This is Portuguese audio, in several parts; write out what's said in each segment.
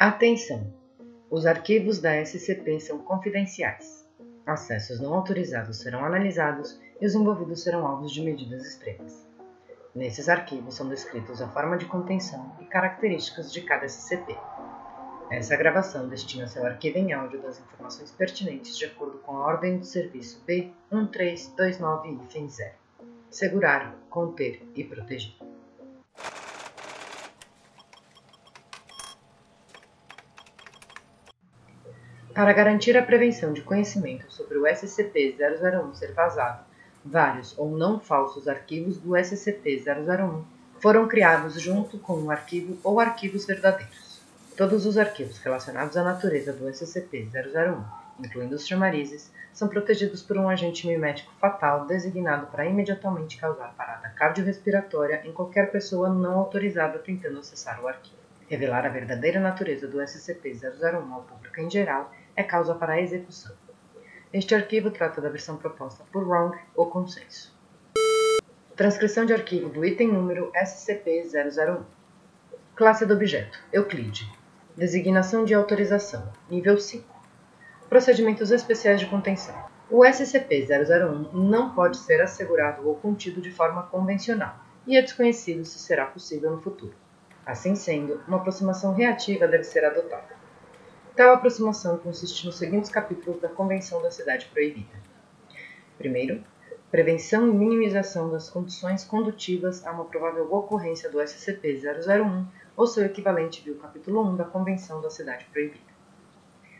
Atenção! Os arquivos da SCP são confidenciais. Acessos não autorizados serão analisados e os envolvidos serão alvos de medidas extremas. Nesses arquivos são descritos a forma de contenção e características de cada SCP. Essa gravação destina-se ao arquivo em áudio das informações pertinentes de acordo com a ordem de serviço B1329-0. Segurar, conter e proteger. Para garantir a prevenção de conhecimento sobre o SCP-001 ser vazado, vários ou não falsos arquivos do SCP-001 foram criados junto com um arquivo ou arquivos verdadeiros. Todos os arquivos relacionados à natureza do SCP-001, incluindo os chamarizes, são protegidos por um agente mimético fatal designado para imediatamente causar parada cardiorrespiratória em qualquer pessoa não autorizada tentando acessar o arquivo. Revelar a verdadeira natureza do SCP-001 ao público em geral é causa para a execução. Este arquivo trata da versão proposta por wrong ou consenso. Transcrição de arquivo do item número SCP-001. Classe do objeto: Euclide. Designação de autorização: Nível 5. Procedimentos especiais de contenção. O SCP-001 não pode ser assegurado ou contido de forma convencional e é desconhecido se será possível no futuro. Assim sendo, uma aproximação reativa deve ser adotada. Tal aproximação consiste nos seguintes capítulos da Convenção da Cidade Proibida. Primeiro, prevenção e minimização das condições condutivas a uma provável ocorrência do SCP-001 ou seu equivalente viu capítulo 1 da Convenção da Cidade Proibida.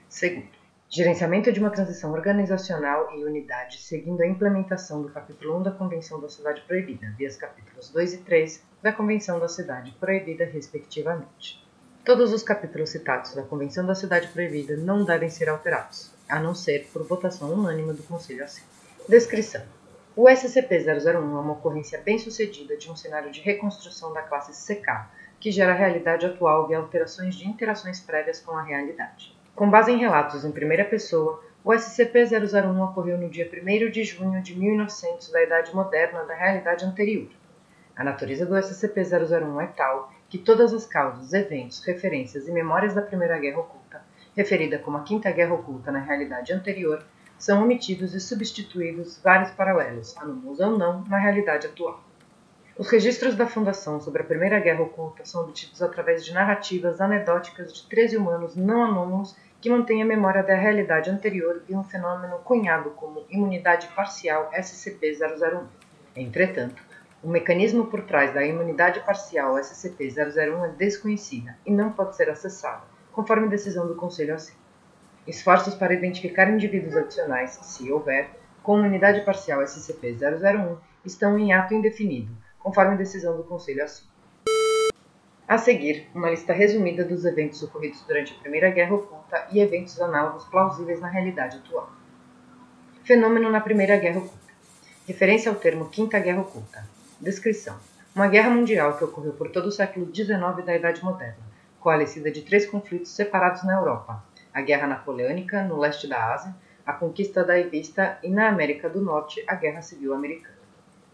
Segundo, gerenciamento de uma transição organizacional e unidade seguindo a implementação do capítulo 1 da Convenção da Cidade Proibida, via os capítulos 2 e 3 da Convenção da Cidade Proibida, respectivamente. Todos os capítulos citados da Convenção da Cidade Proibida não devem ser alterados, a não ser por votação unânime do Conselho assim. Descrição: O SCP-001 é uma ocorrência bem-sucedida de um cenário de reconstrução da classe CK, que gera a realidade atual via alterações de interações prévias com a realidade. Com base em relatos em primeira pessoa, o SCP-001 ocorreu no dia 1 de junho de 1900 da Idade Moderna da realidade anterior. A natureza do SCP-001 é tal que todas as causas, eventos, referências e memórias da Primeira Guerra Oculta, referida como a Quinta Guerra Oculta na realidade anterior, são omitidos e substituídos vários paralelos, anômalos ou não, na realidade atual. Os registros da Fundação sobre a Primeira Guerra Oculta são obtidos através de narrativas anedóticas de 13 humanos não anômalos que mantêm a memória da realidade anterior e um fenômeno cunhado como imunidade parcial SCP-001. Entretanto, o mecanismo por trás da imunidade parcial SCP-001 é desconhecida e não pode ser acessada, conforme decisão do Conselho assim. Esforços para identificar indivíduos adicionais, se houver, com imunidade parcial SCP-001 estão em ato indefinido, conforme decisão do Conselho assim. A seguir, uma lista resumida dos eventos ocorridos durante a Primeira Guerra Oculta e eventos análogos plausíveis na realidade atual. Fenômeno na Primeira Guerra Oculta. Referência ao termo Quinta Guerra Oculta. Descrição: Uma guerra mundial que ocorreu por todo o século XIX da Idade Moderna, coalescida de três conflitos separados na Europa: a Guerra Napoleônica no leste da Ásia, a conquista da Ibista e na América do Norte a Guerra Civil Americana.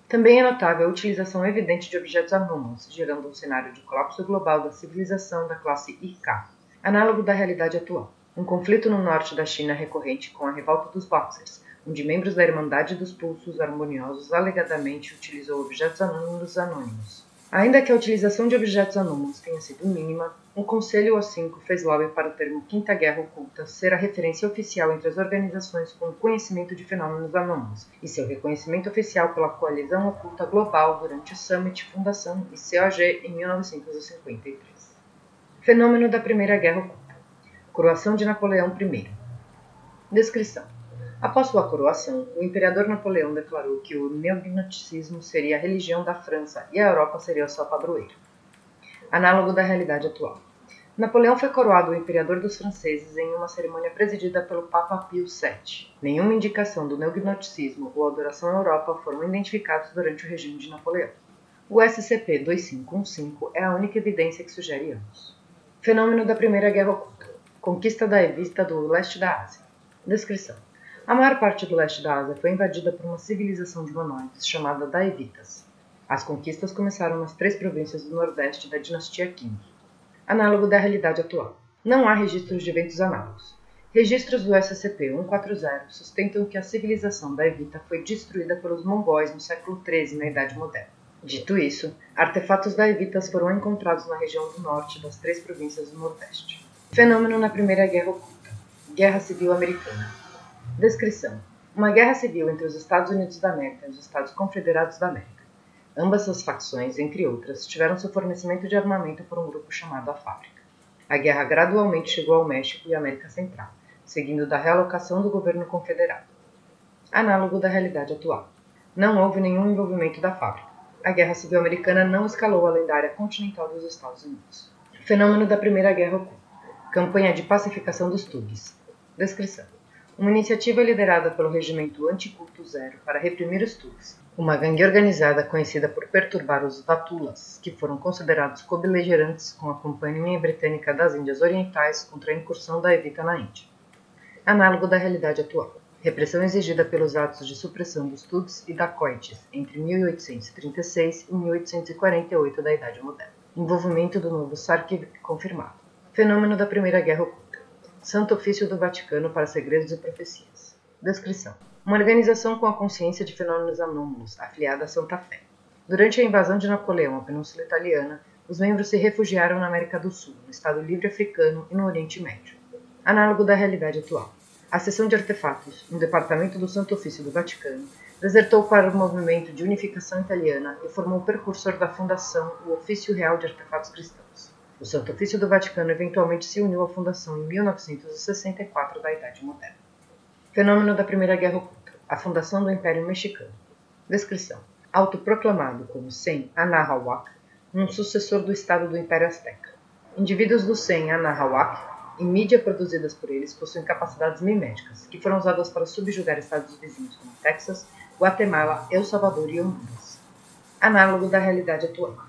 Também é notável a utilização evidente de objetos anômalos, gerando um cenário de colapso global da civilização da classe IK, análogo da realidade atual. Um conflito no norte da China recorrente com a revolta dos Boxers, onde membros da Irmandade dos Pulsos Harmoniosos alegadamente utilizou objetos anônimos anônimos. Ainda que a utilização de objetos anônimos tenha sido mínima, o Conselho O5 fez lobby para o termo Quinta Guerra Oculta ser a referência oficial entre as organizações com conhecimento de fenômenos anômalos e seu reconhecimento oficial pela Coalizão Oculta Global durante o Summit Fundação e COG em 1953. Fenômeno da Primeira Guerra Oculta Coroação de Napoleão I Descrição Após sua coroação, o imperador Napoleão declarou que o neognosticismo seria a religião da França e a Europa seria o seu padroeiro. Análogo da realidade atual. Napoleão foi coroado o imperador dos franceses em uma cerimônia presidida pelo Papa Pio VII. Nenhuma indicação do neognosticismo ou adoração à Europa foram identificados durante o regime de Napoleão. O SCP-2515 é a única evidência que sugere ambos. Fenômeno da Primeira Guerra Oculta. Conquista da revista do leste da Ásia. Descrição. A maior parte do leste da Ásia foi invadida por uma civilização de humanoides chamada Daevitas. As conquistas começaram nas três províncias do nordeste da dinastia Qing, análogo da realidade atual. Não há registros de eventos análogos. Registros do SCP-140 sustentam que a civilização da Evita foi destruída pelos mongóis no século XIII na Idade Moderna. Dito isso, artefatos da Evitas foram encontrados na região do norte das três províncias do Nordeste. Fenômeno na Primeira Guerra Oculta. Guerra Civil Americana. Descrição: Uma guerra civil entre os Estados Unidos da América e os Estados Confederados da América. Ambas as facções, entre outras, tiveram seu fornecimento de armamento por um grupo chamado a Fábrica. A guerra gradualmente chegou ao México e América Central seguindo da realocação do governo confederado. Análogo da realidade atual. Não houve nenhum envolvimento da fábrica. A Guerra Civil Americana não escalou além da área continental dos Estados Unidos. Fenômeno da Primeira Guerra Oculta. Campanha de pacificação dos Tugs. Descrição. Uma iniciativa liderada pelo Regimento Anticulto Zero para reprimir os Tugs, uma gangue organizada conhecida por perturbar os Vatulas, que foram considerados co-beligerantes com a Companhia Britânica das Índias Orientais contra a incursão da Evita na Índia análogo da realidade atual. Repressão exigida pelos atos de supressão dos Tuts e dacoites entre 1836 e 1848 da Idade Moderna. Envolvimento do novo Sarkiv confirmado. Fenômeno da Primeira Guerra Oculta. Santo Ofício do Vaticano para Segredos e Profecias. Descrição. Uma organização com a consciência de fenômenos anômalos, afiliada a Santa Fé. Durante a invasão de Napoleão à Península Italiana, os membros se refugiaram na América do Sul, no Estado Livre Africano e no Oriente Médio. Análogo da realidade atual. A seção de artefatos, no Departamento do Santo Ofício do Vaticano, desertou para o movimento de unificação italiana e formou o precursor da fundação, o Ofício Real de Artefatos Cristãos. O Santo Ofício do Vaticano eventualmente se uniu à fundação em 1964 da Idade Moderna. Fenômeno da Primeira Guerra Oculta. A fundação do Império Mexicano. Descrição. Autoproclamado como Sen Anahuac, um sucessor do Estado do Império Azteca. Indivíduos do Sen Anahuac e mídia produzidas por eles possuem capacidades miméticas, que foram usadas para subjugar estados vizinhos como Texas, Guatemala, El Salvador e Honduras. Análogo da realidade atual.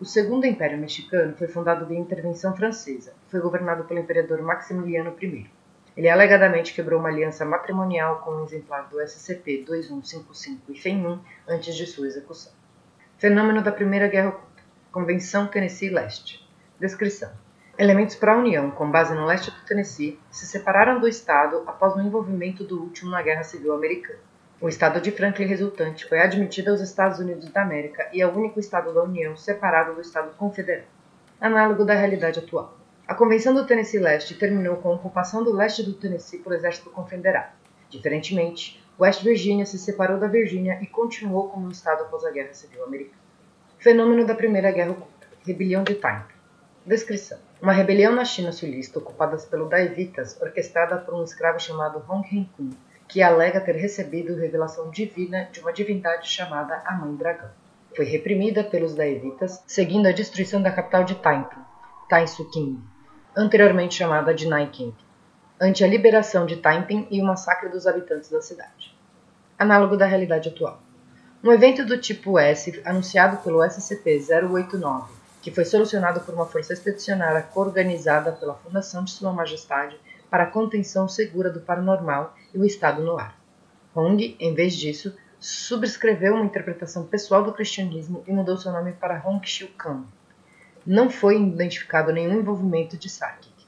O Segundo Império Mexicano foi fundado via intervenção francesa e foi governado pelo imperador Maximiliano I. Ele alegadamente quebrou uma aliança matrimonial com um exemplar do SCP-2155 e FEM-1 antes de sua execução. Fenômeno da Primeira Guerra Oculta. Convenção Tennessee Leste. Descrição. Elementos pró-União, com base no leste do Tennessee, se separaram do Estado após o envolvimento do último na Guerra Civil Americana. O Estado de Franklin resultante foi admitido aos Estados Unidos da América e é o único Estado da União separado do Estado Confederado, análogo da realidade atual. A Convenção do Tennessee Leste terminou com a ocupação do leste do Tennessee pelo Exército Confederado. Diferentemente, West Virginia se separou da Virgínia e continuou como um Estado após a Guerra Civil Americana. Fenômeno da Primeira Guerra Oculta. Rebelião de Time. Descrição. Uma rebelião na China sulista ocupada pelo Daevitas, orquestrada por um escravo chamado Hong Henkun, que alega ter recebido revelação divina de uma divindade chamada a Mãe Dragão. Foi reprimida pelos Daevitas, seguindo a destruição da capital de Taiping, Taisuking, anteriormente chamada de Nanking, ante a liberação de Taiping e o massacre dos habitantes da cidade. Análogo da realidade atual. Um evento do tipo S, anunciado pelo SCP-089, que foi solucionado por uma força expedicionária coorganizada pela Fundação de Sua Majestade para a contenção segura do paranormal e o estado no ar. Hong, em vez disso, subscreveu uma interpretação pessoal do cristianismo e mudou seu nome para Hong Xiu Kang. Não foi identificado nenhum envolvimento de Sarkik.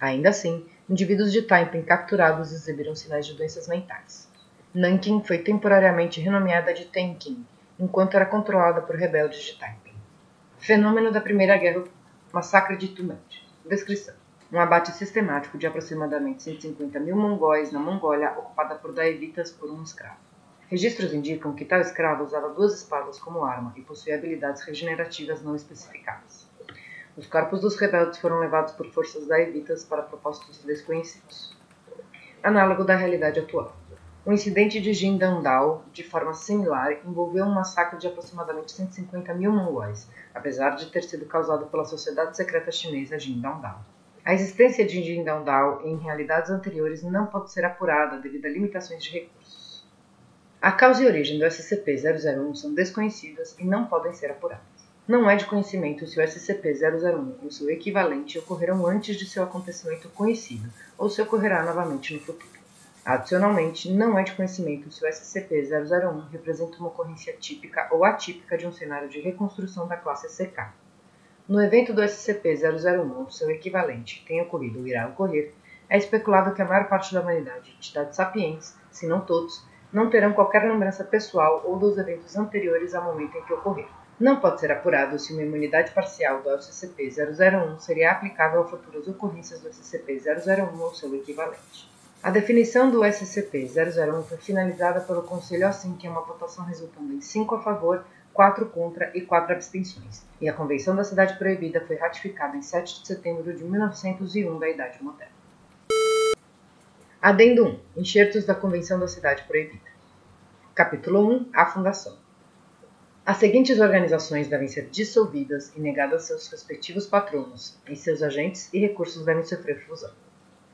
Ainda assim, indivíduos de Taiping capturados exibiram sinais de doenças mentais. Nanking foi temporariamente renomeada de Tenkin, enquanto era controlada por rebeldes de Taiping. Fenômeno da Primeira Guerra Massacre de Tumante. Descrição. Um abate sistemático de aproximadamente 150 mil mongóis na Mongólia, ocupada por daevitas por um escravo. Registros indicam que tal escravo usava duas espadas como arma e possuía habilidades regenerativas não especificadas. Os corpos dos rebeldes foram levados por forças daevitas para propósitos desconhecidos. Análogo da realidade atual. O incidente de Jindandao, de forma similar, envolveu um massacre de aproximadamente 150 mil mongóis, apesar de ter sido causado pela sociedade secreta chinesa Jindandao. A existência de Jindandao em realidades anteriores não pode ser apurada devido a limitações de recursos. A causa e origem do SCP-001 são desconhecidas e não podem ser apuradas. Não é de conhecimento se o SCP-001 e o seu equivalente ocorreram antes de seu acontecimento conhecido ou se ocorrerá novamente no futuro. Adicionalmente, não é de conhecimento se o SCP-001 representa uma ocorrência típica ou atípica de um cenário de reconstrução da classe CK. No evento do SCP-001 ou seu equivalente tenha ocorrido ou irá ocorrer, é especulado que a maior parte da humanidade, entidades sapientes, se não todos, não terão qualquer lembrança pessoal ou dos eventos anteriores ao momento em que ocorrer. Não pode ser apurado se uma imunidade parcial do SCP-001 seria aplicável a futuras ocorrências do SCP-001 ou seu equivalente. A definição do SCP-001 foi finalizada pelo Conselho assim que é uma votação resultando em 5 a favor, 4 contra e 4 abstenções, e a Convenção da Cidade Proibida foi ratificada em 7 de setembro de 1901 da Idade Moderna. Adendo 1. Enxertos da Convenção da Cidade Proibida. Capítulo 1. A Fundação. As seguintes organizações devem ser dissolvidas e negadas seus respectivos patronos, e seus agentes e recursos devem sofrer fusão.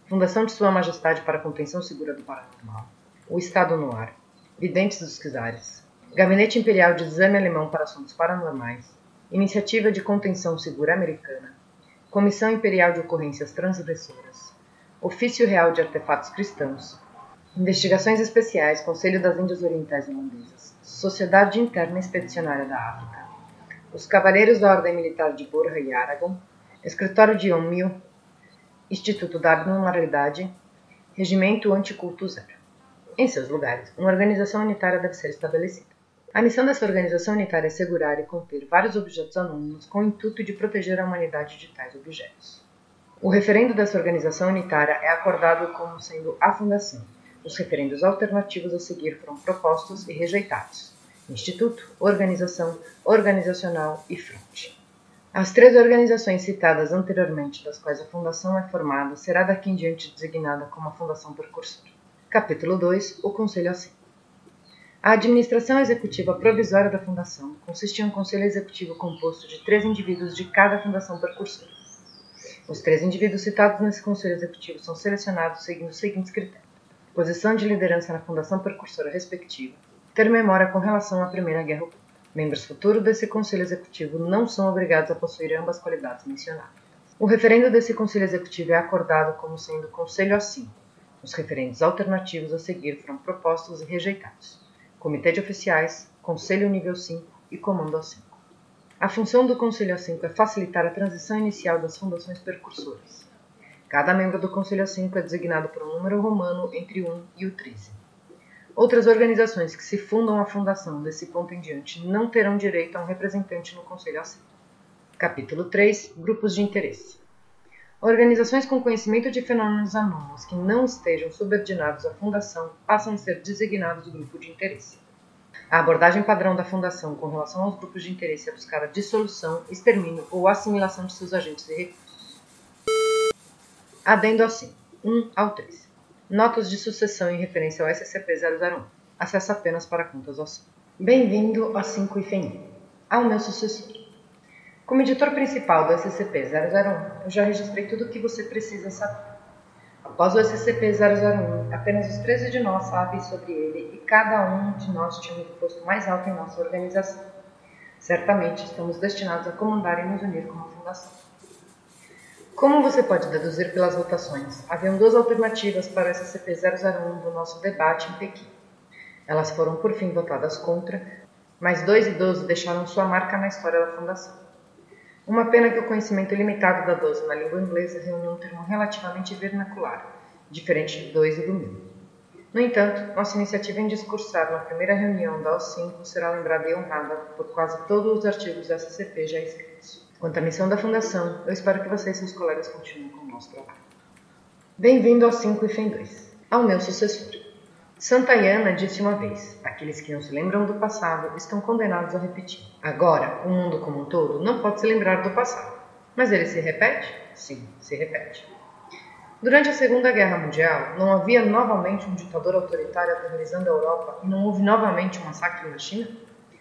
Fundação de Sua Majestade para a Contenção Segura do Paranormal. O Estado no Ar. Videntes dos Quizares. Gabinete Imperial de Exame Alemão para Assuntos Paranormais. Iniciativa de Contenção Segura Americana. Comissão Imperial de Ocorrências Transgressoras. Ofício Real de Artefatos Cristãos, Investigações Especiais, Conselho das Índias Orientais Holandesas, Sociedade Interna Expedicionária da África, os Cavaleiros da Ordem Militar de Borja e Aragon, Escritório de Omio, Instituto da Abnormalidade, Regimento Anticulto Zero. Em seus lugares, uma organização unitária deve ser estabelecida. A missão dessa organização unitária é segurar e conter vários objetos anônimos com o intuito de proteger a humanidade de tais objetos. O referendo dessa organização unitária é acordado como sendo a fundação. Os referendos alternativos a seguir foram propostos e rejeitados: Instituto, Organização, Organizacional e Fronte. As três organizações citadas anteriormente, das quais a fundação é formada, será daqui em diante designada como a Fundação Precursora. Capítulo 2 O Conselho assim. A administração executiva provisória da Fundação consiste em um conselho executivo composto de três indivíduos de cada Fundação Precursora. Os três indivíduos citados nesse conselho executivo são selecionados seguindo os seguintes critérios: posição de liderança na fundação precursora respectiva, ter memória com relação à Primeira Guerra Oculta. Membros futuros desse conselho executivo não são obrigados a possuir ambas qualidades mencionadas. O referendo desse conselho executivo é acordado como sendo conselho assim. Os referendos alternativos a seguir foram propostos e rejeitados. Comitê de Oficiais, Conselho Nível 5 e Comando A5. A função do Conselho A5 é facilitar a transição inicial das fundações percursoras. Cada membro do Conselho A5 é designado por um número romano entre o 1 e o 13. Outras organizações que se fundam a fundação desse ponto em diante não terão direito a um representante no Conselho A5. Capítulo 3 Grupos de Interesse Organizações com conhecimento de fenômenos anômalos que não estejam subordinados à fundação passam a ser designados grupo de interesse. A abordagem padrão da Fundação com relação aos grupos de interesse é buscar a dissolução, extermínio ou assimilação de seus agentes e recursos. Adendo assim, 1 ao 3. Notas de sucessão em referência ao SCP-001. Acesso apenas para contas ao 5. Bem-vindo ao 5 e FENI. Ao meu sucessor. Como editor principal do SCP-001, eu já registrei tudo o que você precisa saber. Após o SCP-001, apenas os 13 de nós sabem sobre ele e cada um de nós tinha um posto mais alto em nossa organização. Certamente estamos destinados a comandar e nos unir como fundação. Como você pode deduzir pelas votações, haviam duas alternativas para o SCP-001 do nosso debate em Pequim. Elas foram por fim votadas contra, mas dois idosos deixaram sua marca na história da fundação. Uma pena que o conhecimento limitado da 12 na língua inglesa reúne um termo relativamente vernacular, diferente do 2 e do 1000. No entanto, nossa iniciativa em discursar na primeira reunião da O5 será lembrada e honrada por quase todos os artigos da SCP já escritos. Quanto à missão da Fundação, eu espero que você e seus colegas continuem com o nosso trabalho. Bem-vindo ao 5 e FEM 2, ao meu sucessor. Santayana disse uma vez: aqueles que não se lembram do passado estão condenados a repetir. Agora, o mundo como um todo não pode se lembrar do passado. Mas ele se repete? Sim, se repete. Durante a Segunda Guerra Mundial, não havia novamente um ditador autoritário aterrorizando a Europa e não houve novamente um massacre na China?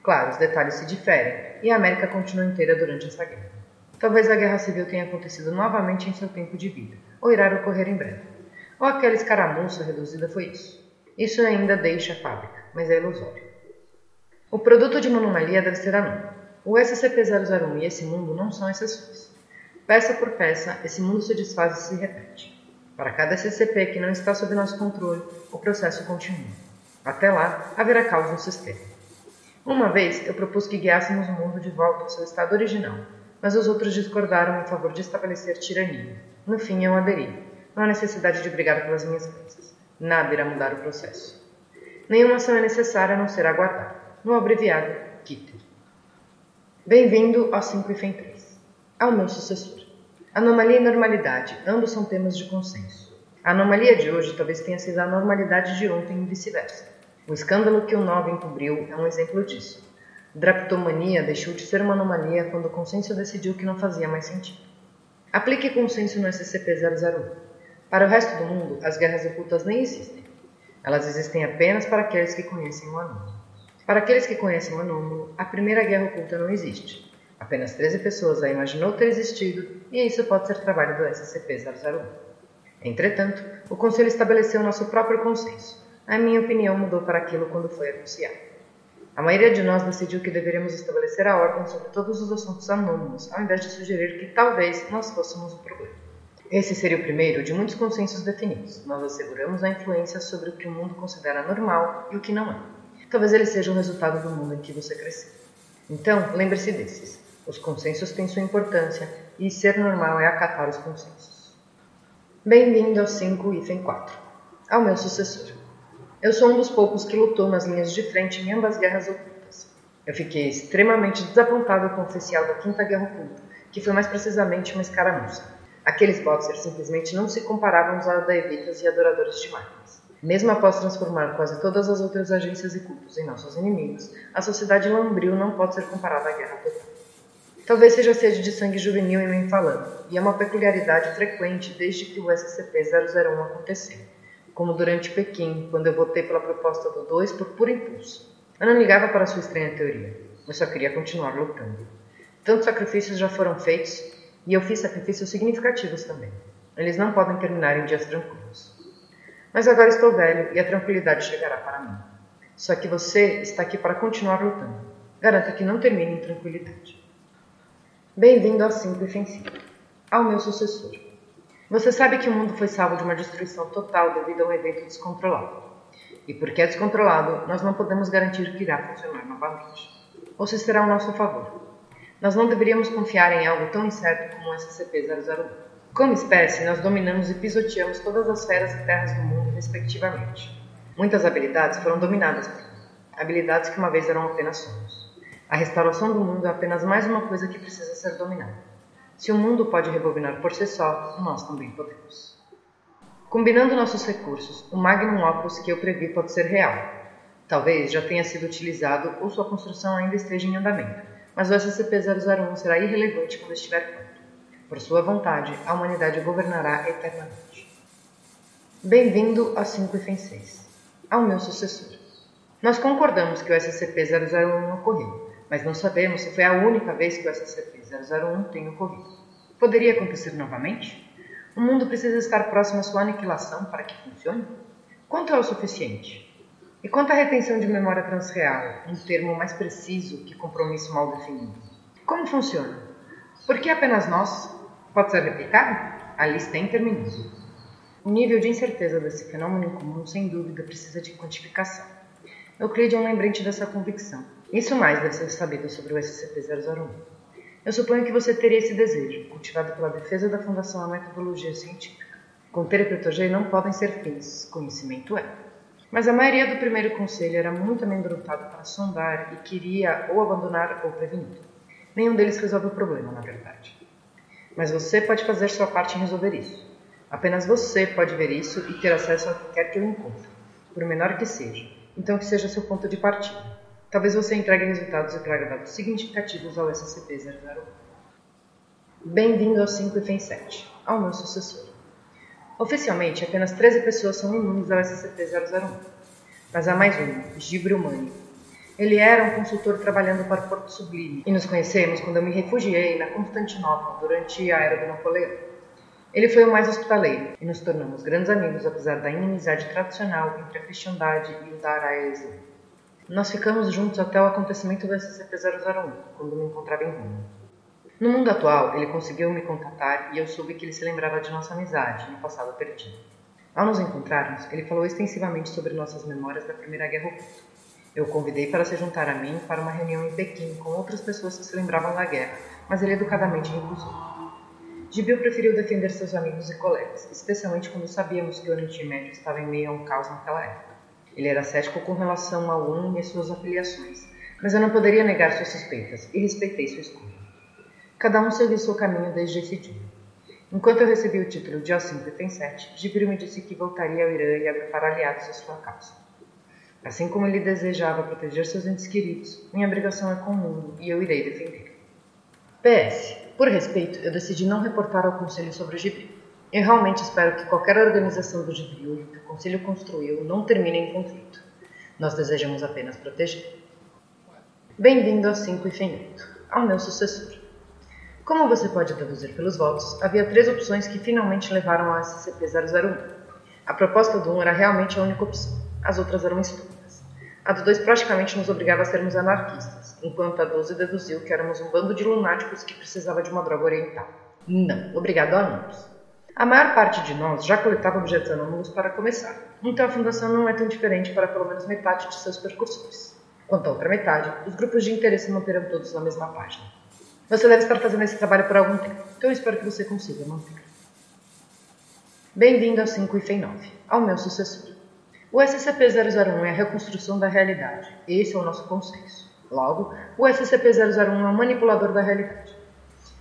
Claro, os detalhes se diferem, e a América continua inteira durante essa guerra. Talvez a guerra civil tenha acontecido novamente em seu tempo de vida, ou irá ocorrer em breve. Ou aquela escaramuça reduzida foi isso. Isso ainda deixa a fábrica, mas é ilusório. O produto de uma anomalia deve ser anônimo. O SCP-001 e esse mundo não são exceções. Peça por peça, esse mundo se desfaz e se repete. Para cada SCP que não está sob nosso controle, o processo continua. Até lá, haverá caos no sistema. Uma vez, eu propus que guiássemos o mundo de volta ao seu estado original, mas os outros discordaram em favor de estabelecer tirania. No fim, eu aderi. Não há necessidade de brigar pelas minhas crenças. Nada irá mudar o processo. Nenhuma ação é necessária a não ser aguardar. No abreviado, Kitter. Bem-vindo ao 5 e FEM 3. Ao meu sucessor. Anomalia e normalidade, ambos são temas de consenso. A anomalia de hoje talvez tenha sido a normalidade de ontem e vice-versa. O escândalo que o 9 encobriu é um exemplo disso. Draptomania deixou de ser uma anomalia quando o consenso decidiu que não fazia mais sentido. Aplique consenso no SCP-001. Para o resto do mundo, as guerras ocultas nem existem. Elas existem apenas para aqueles que conhecem o anônimo. Para aqueles que conhecem o anônimo, a primeira guerra oculta não existe. Apenas 13 pessoas a imaginou ter existido, e isso pode ser trabalho do SCP-001. Entretanto, o Conselho estabeleceu nosso próprio consenso. A minha opinião mudou para aquilo quando foi anunciado. A maioria de nós decidiu que deveríamos estabelecer a ordem sobre todos os assuntos anônimos, ao invés de sugerir que talvez nós fôssemos o problema. Esse seria o primeiro de muitos consensos definidos. Nós asseguramos a influência sobre o que o mundo considera normal e o que não é. Talvez ele seja o resultado do mundo em que você cresceu. Então, lembre-se desses. Os consensos têm sua importância e ser normal é acatar os consensos. Bem-vindo ao 5 item 4. Ao meu sucessor. Eu sou um dos poucos que lutou nas linhas de frente em ambas guerras ocultas. Eu fiquei extremamente desapontado com o oficial da Quinta Guerra Oculta, que foi mais precisamente uma escaramuça. Aqueles boxers simplesmente não se comparavam aos adaevitas e adoradores de máquinas. Mesmo após transformar quase todas as outras agências e cultos em nossos inimigos, a sociedade lambril não pode ser comparada à guerra total. Talvez seja sede de sangue juvenil em mim falando, e é uma peculiaridade frequente desde que o SCP-001 aconteceu como durante Pequim, quando eu votei pela proposta do 2 por puro impulso. Eu não ligava para sua estranha teoria, eu só queria continuar lutando. Tantos sacrifícios já foram feitos e eu fiz sacrifícios significativos também. Eles não podem terminar em dias tranquilos. Mas agora estou velho e a tranquilidade chegará para mim. Só que você está aqui para continuar lutando. Garanta que não termine em tranquilidade. Bem-vindo ao 5 e Ao meu sucessor. Você sabe que o mundo foi salvo de uma destruição total devido a um evento descontrolado. E porque é descontrolado, nós não podemos garantir que irá funcionar novamente. Ou se será ao nosso favor. Nós não deveríamos confiar em algo tão incerto como o SCP-001. Como espécie, nós dominamos e pisoteamos todas as feras e terras do mundo, respectivamente. Muitas habilidades foram dominadas por habilidades que uma vez eram apenas sonhos. A restauração do mundo é apenas mais uma coisa que precisa ser dominada. Se o mundo pode rebobinar por si só, nós também podemos. Combinando nossos recursos, o magnum opus que eu previ pode ser real. Talvez já tenha sido utilizado ou sua construção ainda esteja em andamento, mas o SCP-001 será irrelevante quando estiver pronto. Por sua vontade, a humanidade governará eternamente. Bem-vindo a 5 e 6, ao meu sucessor. Nós concordamos que o SCP-001 ocorreu, mas não sabemos se foi a única vez que o SCP-001 tem ocorrido. Poderia acontecer novamente? O mundo precisa estar próximo à sua aniquilação para que funcione? Quanto é o suficiente? E quanto à retenção de memória transreal, um termo mais preciso que compromisso mal definido? Como funciona? Por que apenas nós? Pode ser replicado? A lista é interminável. O nível de incerteza desse fenômeno comum, sem dúvida, precisa de quantificação. Euclide é um lembrante dessa convicção. Isso mais deve ser sabido sobre o SCP-001. Eu suponho que você teria esse desejo, cultivado pela defesa da Fundação à Metodologia Científica. Conter e não podem ser fins, conhecimento é. Mas a maioria do primeiro conselho era muito amedrontado para sondar e queria ou abandonar ou prevenir. Nenhum deles resolve o problema, na verdade. Mas você pode fazer sua parte em resolver isso. Apenas você pode ver isso e ter acesso a qualquer que eu encontre, por menor que seja. Então que seja seu ponto de partida. Talvez você entregue resultados e traga dados significativos ao SCP-001. Bem-vindo ao 5 e 7, ao meu sucessor. Oficialmente, apenas 13 pessoas são imunes ao SCP-001, mas há mais um, Gibril Mani. Ele era um consultor trabalhando para o Porto Sublime e nos conhecemos quando eu me refugiei na Constantinopla durante a Era do Napoleão. Ele foi o mais hospitaleiro e nos tornamos grandes amigos apesar da inimizade tradicional entre a cristandade e o Daraya Islâmico. Nós ficamos juntos até o acontecimento do SCP-001, quando me encontrava em Roma. No mundo atual, ele conseguiu me contatar e eu soube que ele se lembrava de nossa amizade no passado perdido. Ao nos encontrarmos, ele falou extensivamente sobre nossas memórias da Primeira Guerra Oculta. Eu o convidei para se juntar a mim para uma reunião em Pequim com outras pessoas que se lembravam da guerra, mas ele educadamente recusou. Gibil preferiu defender seus amigos e colegas, especialmente quando sabíamos que o Oriente Médio estava em meio a um caos naquela época. Ele era cético com relação ao UNO e suas afiliações, mas eu não poderia negar suas suspeitas e respeitei sua escolha. Cada um seguiu seu caminho desde esse dia. Enquanto eu recebi o título de O5 Gibril me disse que voltaria ao Irã e agrupar aliados à sua causa. Assim como ele desejava proteger seus entes queridos, minha obrigação é com o mundo e eu irei defender. PS. Por respeito, eu decidi não reportar ao Conselho sobre o Gibril. Eu realmente espero que qualquer organização do Gibril que o Conselho construiu não termine em conflito. Nós desejamos apenas proteger. Bem-vindo ao 5 e Fenito, ao meu sucessor. Como você pode deduzir pelos votos, havia três opções que finalmente levaram ao SCP-001. A proposta do 1 era realmente a única opção, as outras eram estúpidas. A do 2 praticamente nos obrigava a sermos anarquistas, enquanto a 12 deduziu que éramos um bando de lunáticos que precisava de uma droga oriental. Não, obrigado a ambos. A maior parte de nós já coletava objetos anômalos para começar, então a fundação não é tão diferente para pelo menos metade de seus percursores. Quanto à outra metade, os grupos de interesse manterão todos na mesma página. Você deve estar fazendo esse trabalho por algum tempo, então eu espero que você consiga manter. Bem-vindo ao 5 e 9, ao meu sucessor. O SCP-001 é a reconstrução da realidade, esse é o nosso consenso. Logo, o SCP-001 é um manipulador da realidade.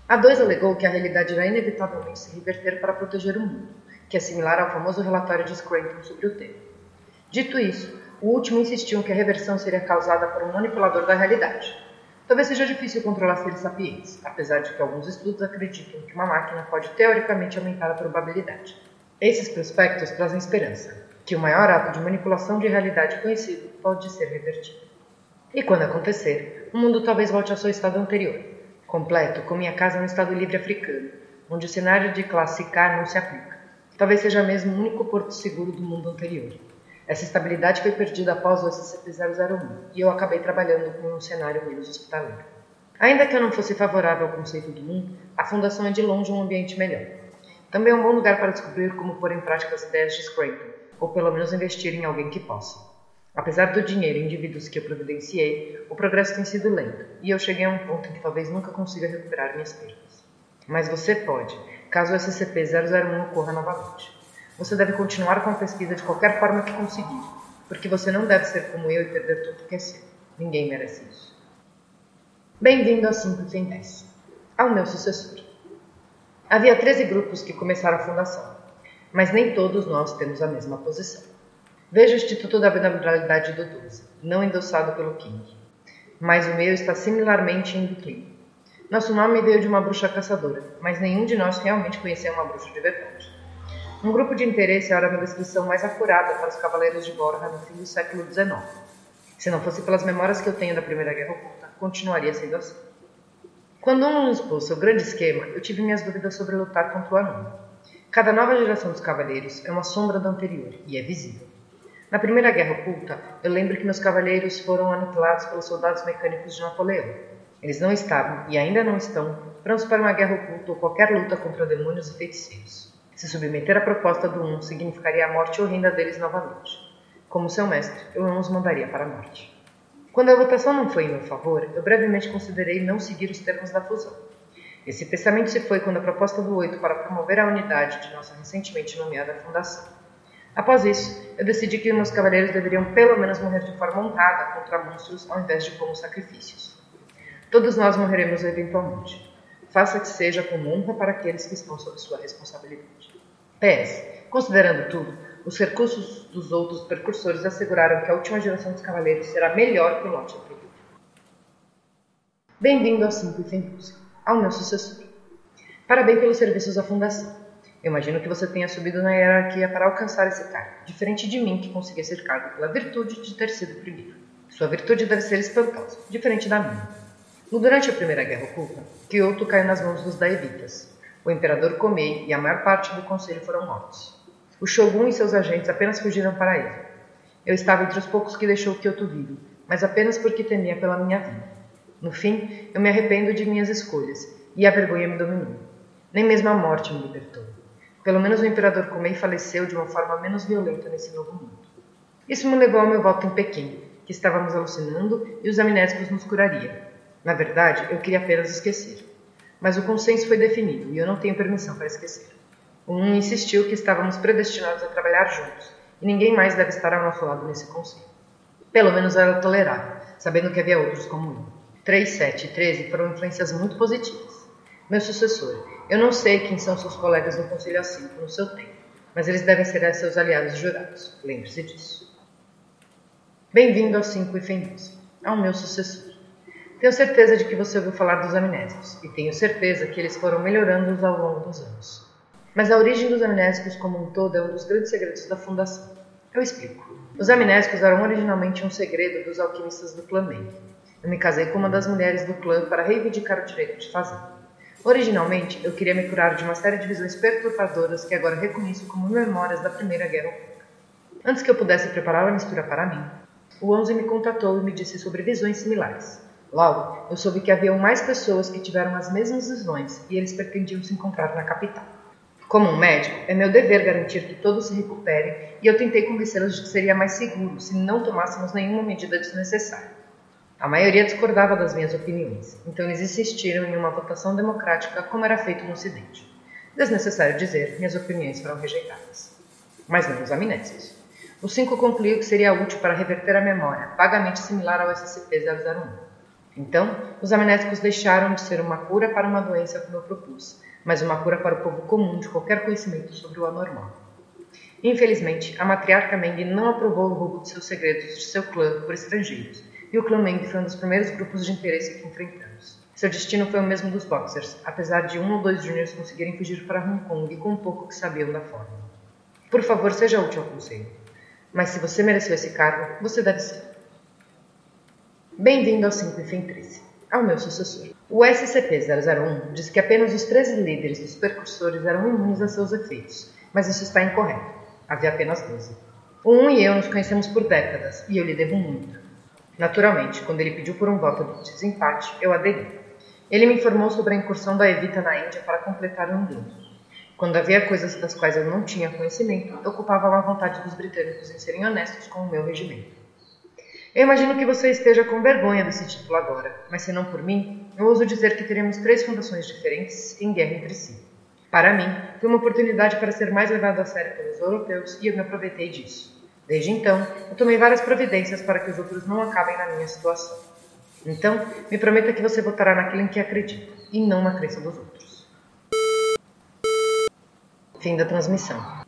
A 2 alegou que a realidade irá inevitavelmente se reverter para proteger o mundo, que é similar ao famoso relatório de Scranton sobre o tema. Dito isso, o último insistiu que a reversão seria causada por um manipulador da realidade, Talvez seja difícil controlar seres sapientes, apesar de que alguns estudos acreditam que uma máquina pode teoricamente aumentar a probabilidade. Esses prospectos trazem esperança, que o maior ato de manipulação de realidade conhecido pode ser revertido. E quando acontecer, o mundo talvez volte ao seu estado anterior, completo como minha casa no Estado Livre africano, onde o cenário de K não se aplica. Talvez seja mesmo o único porto seguro do mundo anterior. Essa estabilidade foi perdida após o SCP-001 e eu acabei trabalhando com um cenário menos hospitaleiro. Ainda que eu não fosse favorável ao conceito do mundo, a Fundação é de longe um ambiente melhor. Também é um bom lugar para descobrir como pôr em prática as ideias de Scranton, ou pelo menos investir em alguém que possa. Apesar do dinheiro e indivíduos que eu providenciei, o progresso tem sido lento, e eu cheguei a um ponto em que talvez nunca consiga recuperar minhas perdas. Mas você pode, caso o SCP-001 ocorra novamente. Você deve continuar com a pesquisa de qualquer forma que conseguir, porque você não deve ser como eu e perder tudo que é seu. Ninguém merece isso. Bem-vindo ao 5 sem 10, ao meu sucessor. Havia 13 grupos que começaram a fundação, mas nem todos nós temos a mesma posição. Veja o Instituto da Vulnerabilidade do 12, não endossado pelo King, mas o meu está similarmente em declínio. Nosso nome veio de uma bruxa caçadora, mas nenhum de nós realmente conhecia uma bruxa de verdade. Um grupo de interesse era uma descrição mais acurada para os cavaleiros de Borja no fim do século XIX. Se não fosse pelas memórias que eu tenho da Primeira Guerra Oculta, continuaria sendo assim. Quando um expôs seu grande esquema, eu tive minhas dúvidas sobre lutar contra o anônimo. Cada nova geração dos cavaleiros é uma sombra da anterior, e é visível. Na Primeira Guerra Oculta, eu lembro que meus cavaleiros foram aniquilados pelos soldados mecânicos de Napoleão. Eles não estavam, e ainda não estão, prontos para uma guerra oculta ou qualquer luta contra demônios e feiticeiros. Se submeter à proposta do Um significaria a morte horrenda deles novamente. Como seu mestre, eu não os mandaria para a morte. Quando a votação não foi em meu favor, eu brevemente considerei não seguir os termos da fusão. Esse pensamento se foi quando a proposta do Oito para promover a unidade de nossa recentemente nomeada fundação. Após isso, eu decidi que meus cavaleiros deveriam pelo menos morrer de forma honrada contra monstros ao invés de como sacrifícios. Todos nós morreremos eventualmente. Faça que seja com honra para aqueles que estão sob sua responsabilidade. PS. Considerando tudo, os recursos dos outros precursores asseguraram que a última geração dos cavaleiros será melhor que o lote anterior. Bem-vindo ao 5 e ao meu sucessor. Parabéns pelos serviços à Fundação. Eu imagino que você tenha subido na hierarquia para alcançar esse cargo, diferente de mim que consegui ser cargo pela virtude de ter sido primeiro. Sua virtude deve ser espantosa, diferente da minha. Durante a Primeira Guerra Oculta, Kyoto caiu nas mãos dos Daevitas, o imperador Komei e a maior parte do conselho foram mortos. O shogun e seus agentes apenas fugiram para ele. Eu estava entre os poucos que deixou Kyoto vivo, mas apenas porque temia pela minha vida. No fim, eu me arrependo de minhas escolhas, e a vergonha me dominou. Nem mesmo a morte me libertou. Pelo menos o imperador Komei faleceu de uma forma menos violenta nesse novo mundo. Isso me levou ao meu voto em Pequim, que estávamos alucinando e os amnésicos nos curariam. Na verdade, eu queria apenas esquecer. Mas o consenso foi definido e eu não tenho permissão para esquecer. Um insistiu que estávamos predestinados a trabalhar juntos e ninguém mais deve estar ao nosso lado nesse conselho. Pelo menos era tolerável, sabendo que havia outros como eu. 3, 7 e 13 foram influências muito positivas. Meu sucessor, eu não sei quem são seus colegas no Conselho A5 no seu tempo, mas eles devem ser seus aliados jurados. Lembre-se disso. Bem-vindo ao 5 e Fendosa, ao meu sucessor. Tenho certeza de que você ouviu falar dos amnésicos, e tenho certeza que eles foram melhorando ao longo dos anos. Mas a origem dos amnésicos como um todo é um dos grandes segredos da Fundação. Eu explico. Os amnésicos eram originalmente um segredo dos alquimistas do clã Meng. Eu me casei com uma das mulheres do clã para reivindicar o direito de fazer. Originalmente, eu queria me curar de uma série de visões perturbadoras que agora reconheço como memórias da Primeira Guerra Oculta. Antes que eu pudesse preparar a mistura para mim, o Onze me contatou e me disse sobre visões similares. Logo, eu soube que haviam mais pessoas que tiveram as mesmas visões e eles pretendiam se encontrar na capital. Como um médico, é meu dever garantir que todos se recuperem e eu tentei convencê-los de que seria mais seguro se não tomássemos nenhuma medida desnecessária. A maioria discordava das minhas opiniões, então eles insistiram em uma votação democrática como era feito no Ocidente. Desnecessário dizer, minhas opiniões foram rejeitadas. Mas não os amnésios. O 5 concluiu que seria útil para reverter a memória, vagamente similar ao SCP-001. Então, os amnésicos deixaram de ser uma cura para uma doença como eu propus, mas uma cura para o povo comum de qualquer conhecimento sobre o anormal. Infelizmente, a matriarca Meng não aprovou o roubo de seus segredos de seu clã por estrangeiros, e o clã Meng foi um dos primeiros grupos de interesse que enfrentamos. Seu destino foi o mesmo dos Boxers, apesar de um ou dois júniores conseguirem fugir para Hong Kong com um pouco que sabiam da forma. Por favor, seja útil ao conselho. Mas se você mereceu esse cargo, você deve ser. Bem-vindo ao 5 e 13, ao meu sucessor. O SCP-001 diz que apenas os 13 líderes dos percursores eram imunes a seus efeitos, mas isso está incorreto. Havia apenas 12. O 1 e eu nos conhecemos por décadas, e eu lhe devo muito. Naturalmente, quando ele pediu por um voto de desempate, eu aderi. Ele me informou sobre a incursão da Evita na Índia para completar um dedo. Quando havia coisas das quais eu não tinha conhecimento, culpava a vontade dos britânicos em serem honestos com o meu regimento. Eu imagino que você esteja com vergonha desse título agora, mas se não por mim, eu ouso dizer que teremos três fundações diferentes em guerra entre si. Para mim, foi uma oportunidade para ser mais levado a sério pelos europeus e eu me aproveitei disso. Desde então, eu tomei várias providências para que os outros não acabem na minha situação. Então, me prometa que você votará naquilo em que acredita, e não na crença dos outros. Fim da transmissão.